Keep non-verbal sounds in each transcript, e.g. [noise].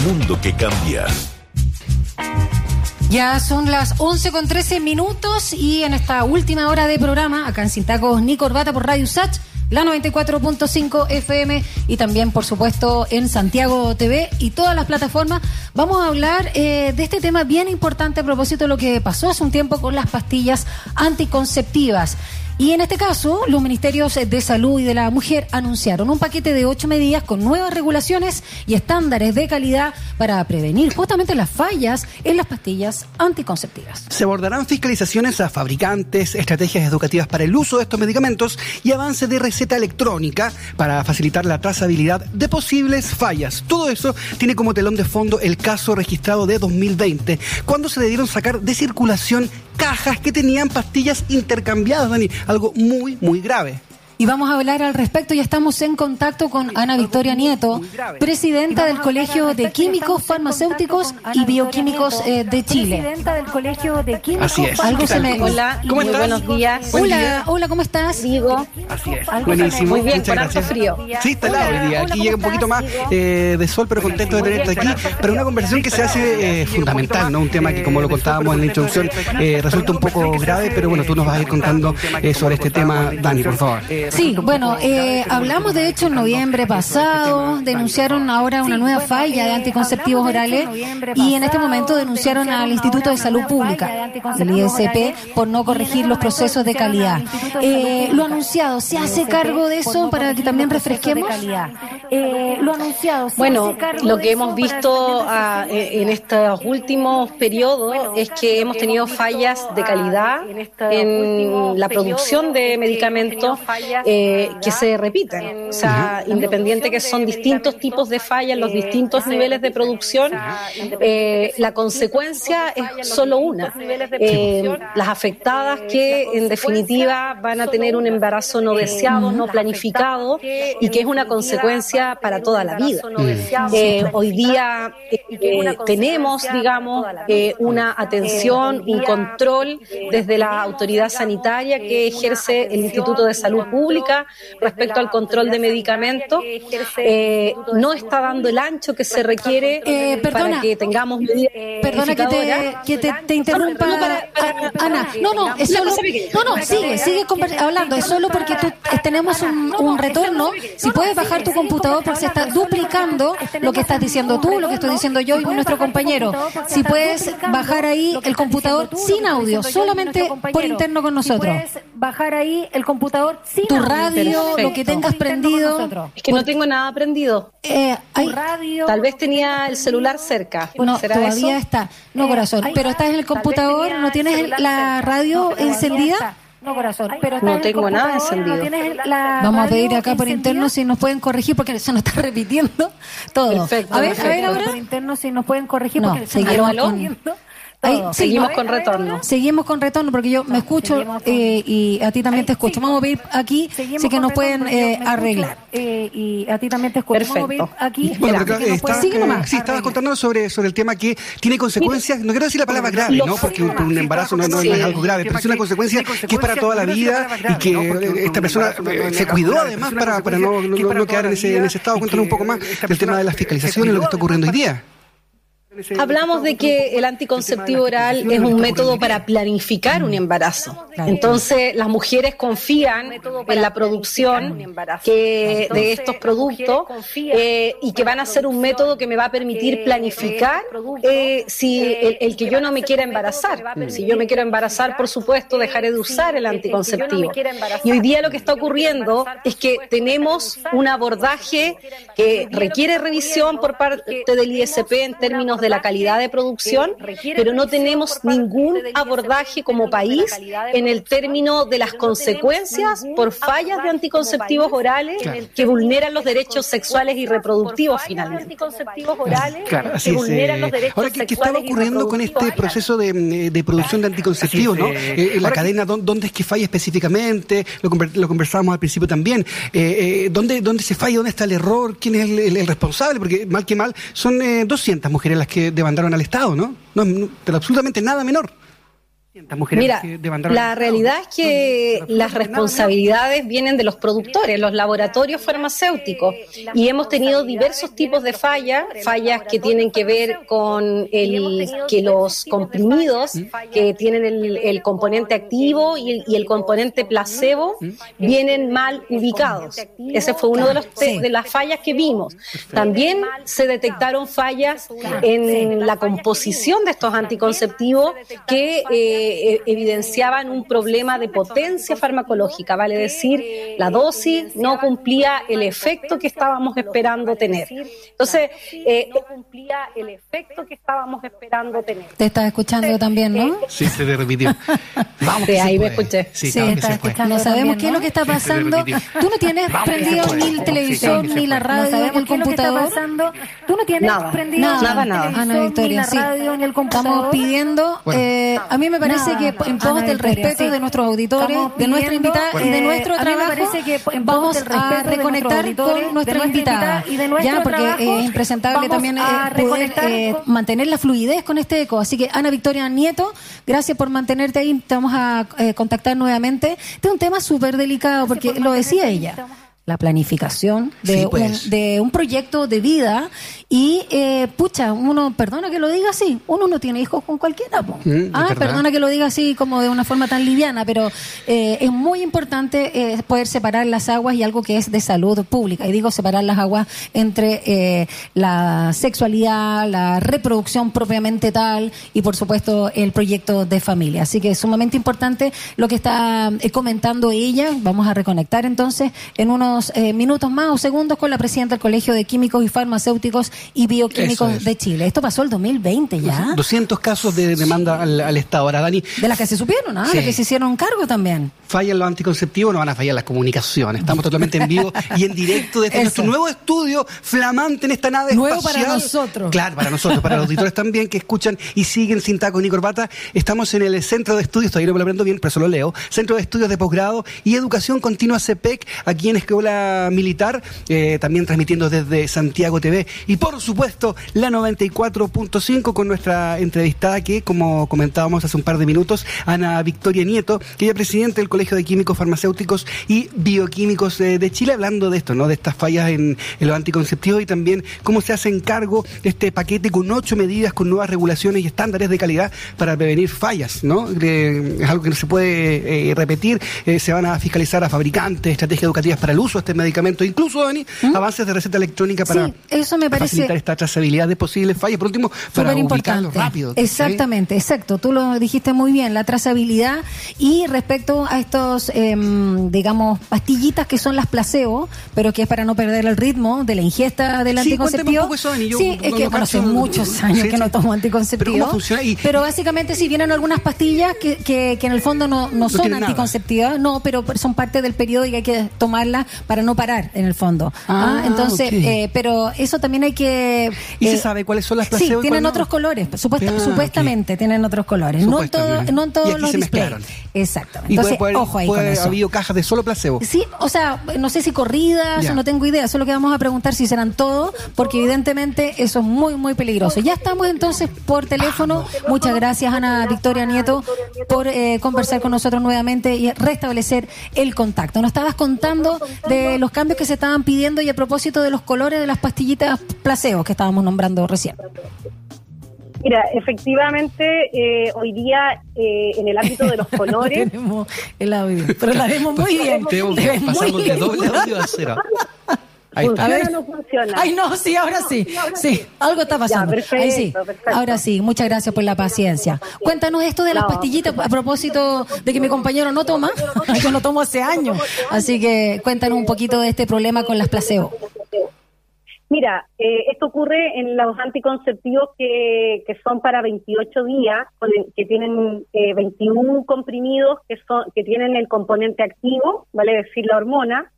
mundo que cambia. Ya son las 11 con 13 minutos y en esta última hora de programa, acá en Sintacos ni Corbata por Radio Sach, la 94.5 FM y también, por supuesto, en Santiago TV y todas las plataformas, vamos a hablar eh, de este tema bien importante a propósito de lo que pasó hace un tiempo con las pastillas anticonceptivas. Y en este caso, los ministerios de Salud y de la Mujer anunciaron un paquete de ocho medidas con nuevas regulaciones y estándares de calidad para prevenir justamente las fallas en las pastillas anticonceptivas. Se abordarán fiscalizaciones a fabricantes, estrategias educativas para el uso de estos medicamentos y avance de receta electrónica para facilitar la trazabilidad de posibles fallas. Todo eso tiene como telón de fondo el caso registrado de 2020, cuando se debieron sacar de circulación cajas que tenían pastillas intercambiadas, Dani. Algo muy, muy grave. Y vamos a hablar al respecto. Ya estamos en contacto con Ana Victoria Nieto, presidenta del Colegio de Químicos Farmacéuticos y Bioquímicos eh, de Chile. Presidenta del Colegio de Químicos. Así es. Algo se me... Hola, ¿Cómo estás? buenos días. Buen Hola, día. hola, ¿cómo estás? Digo, Así es. Algo Buenísimo. muy bien, Muchas con harto gracias. frío. Sí, está helado hoy día. Aquí llega un poquito más eh, de sol, pero contento de tenerte aquí. Pero una conversación que se hace eh, fundamental, ¿no? Un tema que, como lo contábamos en la introducción, eh, resulta un poco grave, pero bueno, tú nos vas a ir contando eh, sobre este tema, Dani, por favor. Sí, bueno, eh, hablamos de hecho en noviembre pasado, denunciaron ahora una nueva falla de anticonceptivos orales y en este momento denunciaron al Instituto de Salud Pública, el ISP, por no corregir los procesos de calidad. Eh, lo anunciado, ¿se hace cargo de eso para que también refresquemos? Eh, lo anunciado. bueno, lo que hemos visto que ah, en estos últimos periodos es que hemos tenido fallas de calidad en la producción de medicamentos eh, que se repiten. O sea, independiente que son distintos tipos de fallas, los distintos niveles de producción, eh, la consecuencia es solo una. Eh, las afectadas que en definitiva van a tener un embarazo no deseado, no planificado y que es una consecuencia para toda la vida. Eh, hoy día eh, tenemos, digamos, eh, una atención, un control desde la autoridad sanitaria que ejerce el Instituto de Salud Pública respecto al control de medicamentos. Eh, no está dando el ancho que se requiere Eh, perdona. para que tengamos medidas Perdona que te, que te, te interrumpa, No, para- para- Ana. No, no, es solo. No, no, sigue, sigue hablando. Es solo porque tú, eh, tenemos un, un retorno. Si puedes bajar tu computador porque se está duplicando lo que estás diciendo tú, lo que estoy diciendo yo y nuestro compañero. Si puedes bajar ahí el computador sin audio, solamente por interno con nosotros. Si puedes bajar ahí el computador sin Tu radio, lo que Perfecto. tengas prendido. Es que no tengo nada prendido. Eh, hay- Tu radio. Tal vez tenía el celular cerca. no, ¿Será todavía eso? está. No, Eh, corazón. Pero estás en el computador, ¿no el tienes celular la cerca. radio No, encendida? está. No, corazón. Pero No en el tengo nada encendido. no tienes la Vamos a pedir acá por interno si nos pueden corregir porque se nos está [laughs] repitiendo todo. Perfecto, a ver, a ver perfecto. ahora. Por interno si nos pueden corregir No, porque se nos está repitiendo Ahí, sí, Seguimos ver, con ver, retorno. Seguimos con retorno porque yo me escucho con- eh, y a ti también te escucho. Vamos a pedir aquí Seguimos sí que nos pueden eh, arreglar. eh, y a ti también te escucho. Vamos a aquí. Bueno, Espera, está, eh, nomás. sí, estabas contándonos sobre, sobre el tema que tiene consecuencias, no quiero decir la palabra grave, ¿no? Porque un, un embarazo no, no- no es algo grave, pero es una consecuencia que es para toda la vida y que esta persona se cuidó además para, para no, no, quedar en ese, en ese estado. Cuéntanos un poco más del tema de las fiscalizaciones y lo que está ocurriendo hoy día. Hablamos de que el anticonceptivo oral es un método para planificar un embarazo. Entonces, las mujeres confían en la producción que, de estos productos eh, y que van a ser un método que me va a permitir planificar eh, si el, el que yo no me quiera embarazar. Si yo me quiero embarazar, por supuesto, dejaré de usar el anticonceptivo. Y hoy día lo que está ocurriendo es que tenemos un abordaje que requiere revisión por parte del ISP en términos de la calidad de producción, pero no tenemos ningún abordaje como país en el término de las consecuencias por fallas de anticonceptivos orales que vulneran los derechos sexuales y reproductivos finalmente. anticonceptivos orales Claro, así que es. vulneran eh, los derechos Ahora, ¿qué, qué estaba ocurriendo con este proceso de, eh, de producción de anticonceptivos, no? Eh, la cadena, ¿dó- ¿dónde es que falla específicamente? Lo, lo conversábamos al principio también. Eh, eh, ¿dónde, ¿Dónde se falla? ¿Dónde está el error? ¿Quién es el, el- el responsable? Porque, mal que mal, son eh, 200 mujeres las que demandaron al Estado, ¿no? No, pero absolutamente nada menor. Mira, la realidad es que las responsabilidades vienen de los productores, los laboratorios farmacéuticos, y hemos tenido diversos tipos de fallas, fallas que tienen que ver con el que los comprimidos que tienen el, componente activo y el, componente placebo vienen mal ubicados. Ese fue uno de, los de las fallas que vimos. También se detectaron fallas en la composición de estos anticonceptivos que eh, eh, evidenciaban un problema de potencia farmacológica, vale decir, la dosis no cumplía el efecto que estábamos esperando tener. Entonces, eh, no cumplía el efecto que estábamos esperando tener. Te estás escuchando también, ¿no? Sí, se te repitió. [laughs] Vamos, sí, ahí me escuché. Sí, sí estás escuchando. No sabemos qué es lo que está pasando. Tú no tienes prendido ni el televisor, ni la radio, ni el computador. Tú no tienes prendido nada, nada. Ana Victoria, computador. Estamos pidiendo, eh, a mí me parece parece que en pos del respeto de nuestros auditores, de nuestra invitada y de nuestro trabajo, vamos a reconectar con nuestra invitada. Ya, porque es impresentable también eh, poder eh, mantener la fluidez con este eco. Así que Ana Victoria Nieto, gracias por mantenerte ahí. Te vamos a eh, contactar nuevamente. Este es un tema súper delicado porque lo decía ella la planificación de, un, pues. de un proyecto de vida y, eh, pucha, uno, perdona que lo diga así, uno no tiene hijos con cualquiera. Mm, ah, perdona que lo diga así como de una forma tan liviana, pero eh, es muy importante eh, poder separar las aguas y algo que es de salud pública. Y digo separar las aguas entre la sexualidad, la reproducción propiamente tal y, por supuesto, el proyecto de familia. Así que es sumamente importante lo que está comentando ella. Vamos a reconectar entonces en unos eh, minutos más o segundos con la presidenta del Colegio de Químicos y Farmacéuticos y Bioquímicos de Chile. Esto pasó el 2020 ya. 200 casos de demanda al, Estado. Ahora, Dani. De las que se supieron, ¿ah? De que se hicieron cargo también. Fallan los anticonceptivos, no van a fallar las comunicaciones. Estamos totalmente en vivo y en directo desde nuestro nuevo estudio flamante en esta nave Nuevo para nosotros. Claro, para nosotros, para los auditores también que escuchan y siguen sin tacos ni corbata. Estamos en el Centro de Estudios, todavía no me lo aprendo bien, pero solo leo. Centro de Estudios de Posgrado y Educación Continua CEPEC, aquí en Militar, eh, también transmitiendo desde Santiago TV. Y por supuesto, la 94.5 con nuestra entrevistada que, como comentábamos hace un par de minutos, Ana Victoria Nieto, que ella es presidenta del Colegio de Químicos Farmacéuticos y Bioquímicos eh, de Chile, hablando de esto, ¿no? De estas fallas en, los anticonceptivos y también cómo se hace en cargo este paquete con ocho medidas, con nuevas regulaciones y estándares de calidad para prevenir fallas, ¿no? es algo que no se puede eh, repetir. se van a fiscalizar a fabricantes, estrategias educativas para el uso este medicamento, incluso, Dani, ¿Mm? avances de receta electrónica para eso me parece facilitar esta trazabilidad de posibles fallas. Por último, para ubicarlo rápido. Exactamente, exacto. Tú lo dijiste muy bien, la trazabilidad y respecto a estos, em, digamos, pastillitas que son las placebo, pero que es para no perder el ritmo de la ingesta del sí, anticonceptivo. Un poco eso, sí, es que hace muchos años que no tomo anticonceptivo. Pero, básicamente si vienen algunas pastillas que, que, en el fondo no, no, son anticonceptivas, no, pero son parte del periodo y hay que tomarlas para no parar, en el fondo. ¿ah? Ah, Entonces, eh, pero eso también hay que... ¿Y se eh, sabe cuáles son las Sí, tienen otros colores, supuesta, ah, supuestamente tienen otros colores. No en, todo, no en todos los displays. Exactamente. Entonces, ojo ahí puede, con eso. habido cajas de solo placebo? Sí, o sea, no sé si corridas, no tengo idea, solo que vamos a preguntar si serán todos, porque evidentemente eso es muy, muy peligroso. Ya estamos entonces por teléfono. Muchas gracias, Ana Victoria Nieto, por eh, conversar con nosotros nuevamente y restablecer el contacto. Nos estabas contando de los cambios que se estaban pidiendo y a propósito de los colores de las pastillitas placebo que estábamos nombrando recién. Mira, efectivamente, eh, hoy día eh, en el ámbito de los [laughs] [laughs] colores. tenemos el audio, pero la vemos muy bien. pasamos de doble audio a cero. [laughs] Ahí está. A no funciona? Ay, no, sí, ahora sí. Sí, algo está pasando. Ahí sí. Ahora sí, muchas gracias por la paciencia. Cuéntanos esto de las pastillitas a propósito de que mi compañero no toma. [laughs] [laughs] Yo no tomo hace años. Así que cuéntanos un poquito de este problema con las placebo. Mira, eh, esto ocurre en los anticonceptivos que, que son para 28 días, que tienen eh, 21 comprimidos que son que tienen el componente activo, vale decir la hormona,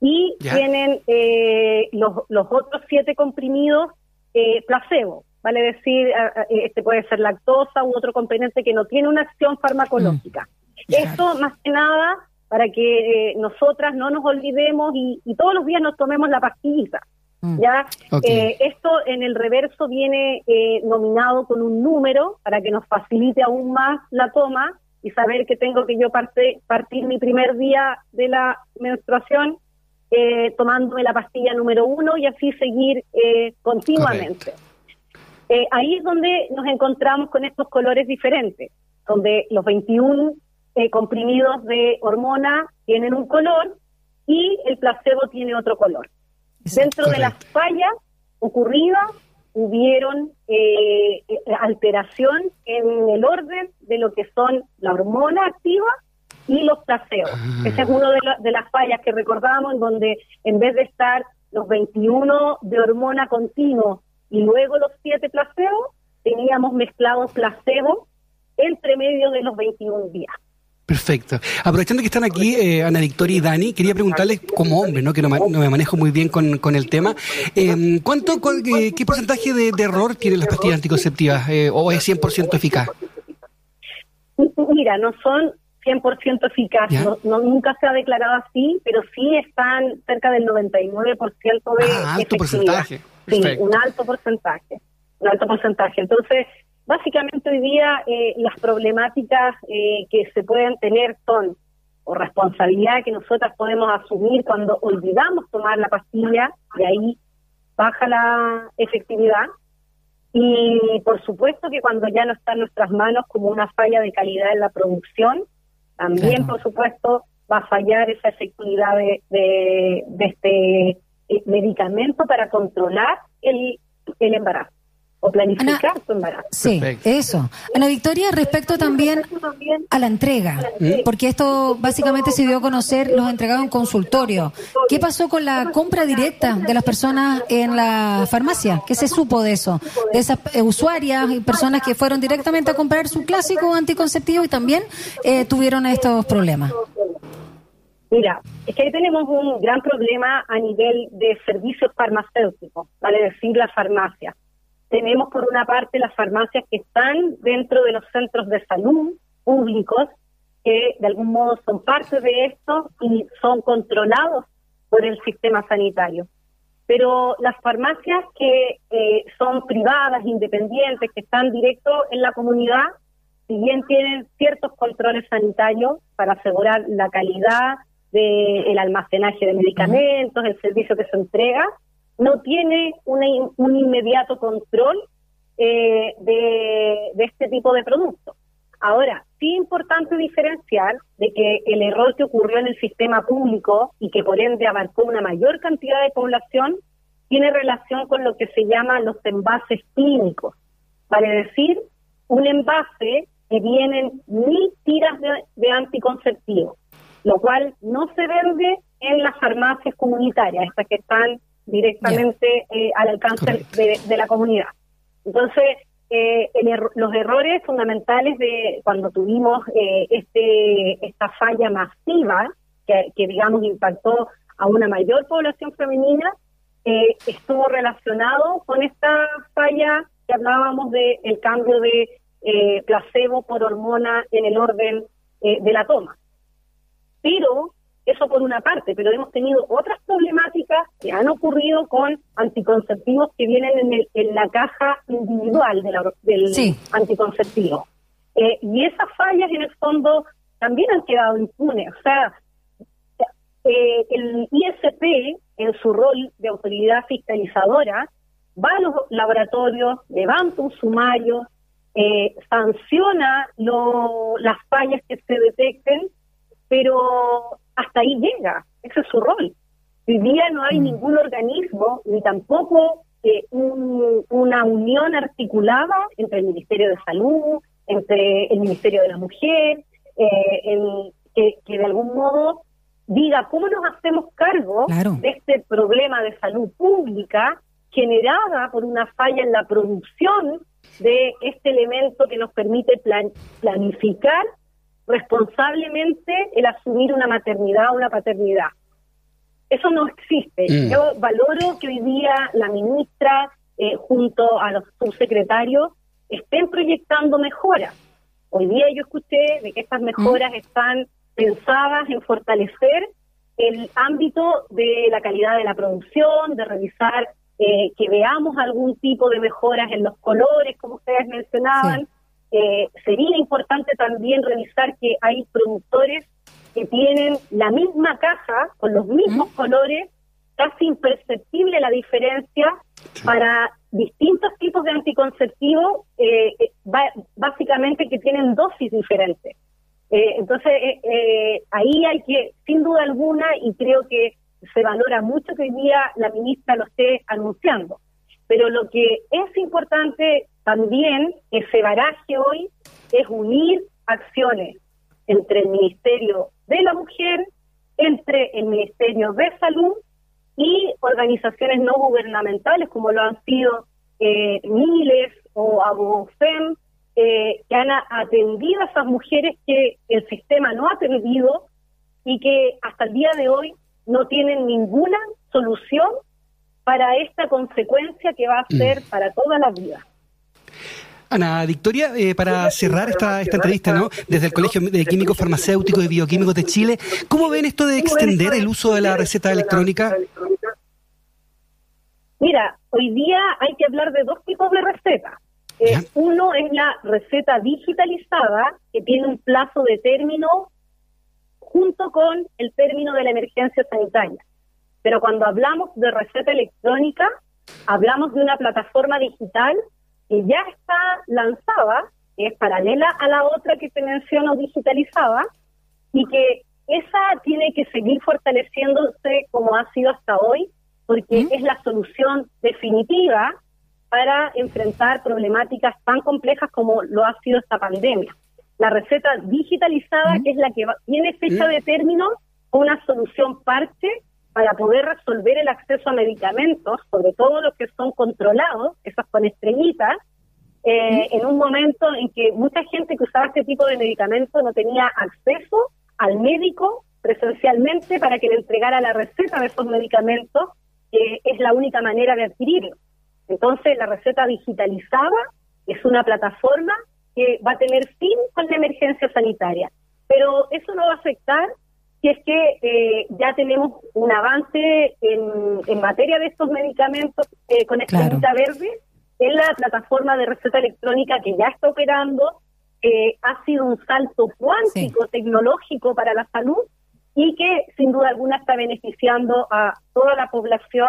y tienen eh, los, los otros siete comprimidos eh, placebo, vale decir, este puede ser lactosa u otro componente que no tiene una acción farmacológica. Mm. Esto más que nada para que nosotras no nos olvidemos y, y todos los días nos tomemos la pastillita. Mm. ¿ya? Eh, esto en el reverso viene eh, nominado con un número para que nos facilite aún más la toma y saber que tengo que yo partir mi primer día de la menstruación eh, tomándome la pastilla número uno y así seguir eh, continuamente. Eh, ahí es donde nos encontramos con estos colores diferentes, donde los 21 eh, comprimidos de hormona tienen un color y el placebo tiene otro color. Dentro de las fallas ocurridas hubieron eh, alteración en el orden de lo que son la hormona activa y los placebos. Ah. Esa es una de, de las fallas que recordamos, en donde en vez de estar los 21 de hormona continuo y luego los 7 placebos, teníamos mezclados placebo entre medio de los 21 días. Perfecto. Aprovechando que están aquí eh, Ana Victoria y Dani, quería preguntarles como hombre, ¿no? que no, me manejo muy bien con, con el tema, eh, ¿cuánto, eh, ¿qué porcentaje de, error tienen las pastillas anticonceptivas o es 100% eficaz? Mira, no son 100% eficaz, no, nunca se ha declarado así, pero sí están cerca del 99% de ah, alto porcentaje. Sí, un alto porcentaje, un alto porcentaje. Entonces, Básicamente hoy día eh, las problemáticas eh, que se pueden tener son o responsabilidad que nosotras podemos asumir cuando olvidamos tomar la pastilla y ahí baja la efectividad. Y por supuesto que cuando ya no está en nuestras manos como una falla de calidad en la producción, también por supuesto va a fallar esa efectividad de, de, este eh, medicamento para controlar el, el embarazo o planificar su embarazo. Sí, eso. Ana Victoria, respecto también a la entrega, porque esto básicamente se dio a conocer los entregados en consultorio. ¿Qué pasó con la compra directa de las personas en la farmacia? ¿Qué se supo de eso? De esas eh, usuarias y personas que fueron directamente a comprar su clásico anticonceptivo y también eh, tuvieron estos problemas. Mira, es que ahí tenemos un gran problema a nivel de servicios farmacéuticos, vale decir, la farmacia tenemos por una parte las farmacias que están dentro de los centros de salud públicos, que de algún modo son parte de esto y son controlados por el sistema sanitario. Pero las farmacias que eh, son privadas, independientes, que están directo en la comunidad, si bien tienen ciertos controles sanitarios para asegurar la calidad del almacenaje de medicamentos, el servicio que se entrega, no tiene un inmediato control eh, de, este tipo de productos. Ahora, sí es importante diferenciar de que el error que ocurrió en el sistema público y que por ende abarcó una mayor cantidad de población tiene relación con lo que se llama los envases clínicos. Vale decir, un envase que vienen mil tiras de, de anticonceptivos, lo cual no se vende en las farmacias comunitarias, estas que están directamente eh, al alcance de, la comunidad. Entonces, eh, los errores fundamentales de cuando tuvimos eh, este esta falla masiva que, que, digamos impactó a una mayor población femenina estuvo relacionado con esta falla que hablábamos de el cambio de placebo por hormona en el orden de la toma. Pero eso por una parte, pero hemos tenido otras problemáticas que han ocurrido con anticonceptivos que vienen en, en la caja individual del anticonceptivo. Eh, y esas fallas en el fondo también han quedado impunes. O sea, eh, el ISP, en su rol de autoridad fiscalizadora, va a los laboratorios, levanta un sumario, eh, sanciona las fallas que se detecten, pero hasta ahí llega, ese es su rol. Hoy día no hay mm. ningún organismo, ni tampoco eh, una unión articulada entre el Ministerio de Salud, entre el Ministerio de la Mujer, eh, que, de algún modo diga cómo nos hacemos cargo de este problema de salud pública generada por una falla en la producción de este elemento que nos permite planificar responsablemente el asumir una maternidad o una paternidad. Eso no existe. Mm. Yo valoro que hoy día la ministra, eh, junto a los subsecretarios, estén proyectando mejoras. Hoy día yo escuché de que estas mejoras mm. están pensadas en fortalecer el ámbito de la calidad de la producción, de revisar eh, que veamos algún tipo de mejoras en los colores, como ustedes mencionaban, eh, sería importante también revisar que hay productores que tienen la misma caja con los mismos colores, casi imperceptible la diferencia para distintos tipos de anticonceptivos, eh, eh, básicamente que tienen dosis diferentes. entonces, ahí hay que, sin duda alguna, y creo que se valora mucho que hoy día la ministra lo esté anunciando. Pero lo que es importante también que se baraje hoy es unir acciones entre el Ministerio de la Mujer, entre el Ministerio de Salud y organizaciones no gubernamentales como lo han sido eh, Miles o Abofem, eh, que han atendido a esas mujeres que el sistema no ha atendido y que hasta el día de hoy no tienen ninguna solución para esta consecuencia que va a ser mm. para toda la vida. Ana Victoria, eh, para cerrar esta, esta entrevista, ¿no? Desde el Colegio de Químicos Farmacéuticos y Bioquímicos de Chile, ¿cómo ven esto de extender el uso de la receta electrónica? Mira, hoy día hay que hablar de dos tipos de recetas. Eh, uno es la receta digitalizada, que tiene un plazo de término junto con el término de la emergencia sanitaria. Pero cuando hablamos de receta electrónica, hablamos de una plataforma digital que ya está lanzada, que es paralela a la otra que te menciono digitalizada, y que esa tiene que seguir fortaleciéndose como ha sido hasta hoy, porque es la solución definitiva para enfrentar problemáticas tan complejas como lo ha sido esta pandemia. La receta digitalizada, que es la que tiene fecha de término, una solución parte para poder resolver el acceso a medicamentos, sobre todo los que son controlados, esos con estrellitas, eh, en un momento en que mucha gente que usaba este tipo de medicamentos no tenía acceso al médico presencialmente para que le entregara la receta de esos medicamentos, que es la única manera de adquirirlos. Entonces, la receta digitalizada es una plataforma que va a tener fin con la emergencia sanitaria. Pero eso no va a afectar si es que eh, ya tenemos un avance en, en materia de estos medicamentos eh, con escalita verde en la plataforma de receta electrónica que ya está operando. Eh, ha sido un salto cuántico tecnológico para la salud y que sin duda alguna está beneficiando a toda la población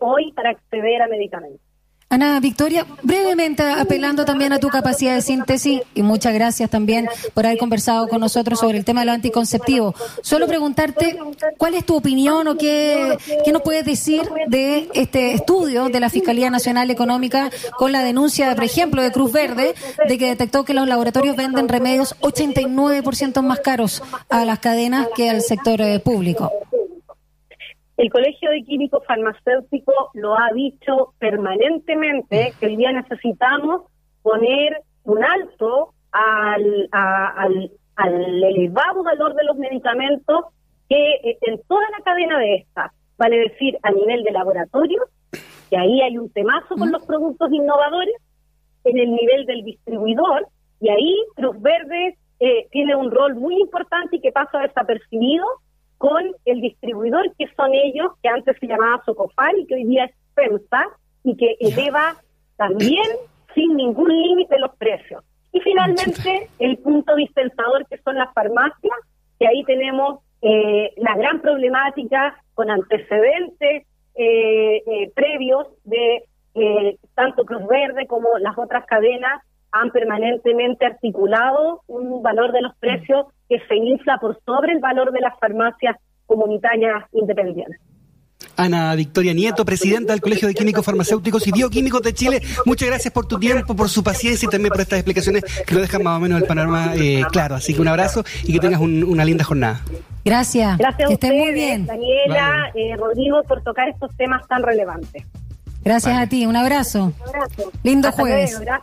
hoy para acceder a medicamentos. Ana Victoria, brevemente apelando también a tu capacidad de síntesis y muchas gracias también por haber conversado con nosotros sobre el tema de lo anticonceptivo. Solo preguntarte cuál es tu opinión o qué, qué nos puedes decir de este estudio de la Fiscalía Nacional Económica con la denuncia, por ejemplo, de Cruz Verde, de que detectó que los laboratorios venden remedios 89% más caros a las cadenas que al sector eh, público. El Colegio de Químicos Farmacéuticos lo ha dicho permanentemente que hoy día necesitamos poner un alto al, al, elevado valor de los medicamentos que eh, en toda la cadena de estas, vale decir, a nivel de laboratorio, que ahí hay un temazo con los productos innovadores, en el nivel del distribuidor, y ahí Cruz Verde eh, tiene un rol muy importante y que pasa desapercibido, con el distribuidor, que son ellos, que antes se llamaba Socofar y que hoy día es FEMSA, y que eleva también sin ningún límite los precios. Y finalmente, el punto dispensador, que son las farmacias, que ahí tenemos eh, la gran problemática con antecedentes eh, eh, previos de tanto Cruz Verde como las otras cadenas han permanentemente articulado un valor de los precios que se infla por sobre el valor de las farmacias comunitarias independientes. Ana Victoria Nieto, presidenta del Colegio de Químicos Farmacéuticos y Bioquímicos de Chile. Muchas gracias por tu tiempo, por su paciencia y también por estas explicaciones que lo dejan más o menos el panorama eh, claro. Así que un abrazo y que tengas una linda jornada. Gracias. Gracias a ustedes, muy bien. Daniela, eh, Rodrigo, por tocar estos temas tan relevantes. Gracias a ti, un abrazo. Un abrazo. Lindo jueves.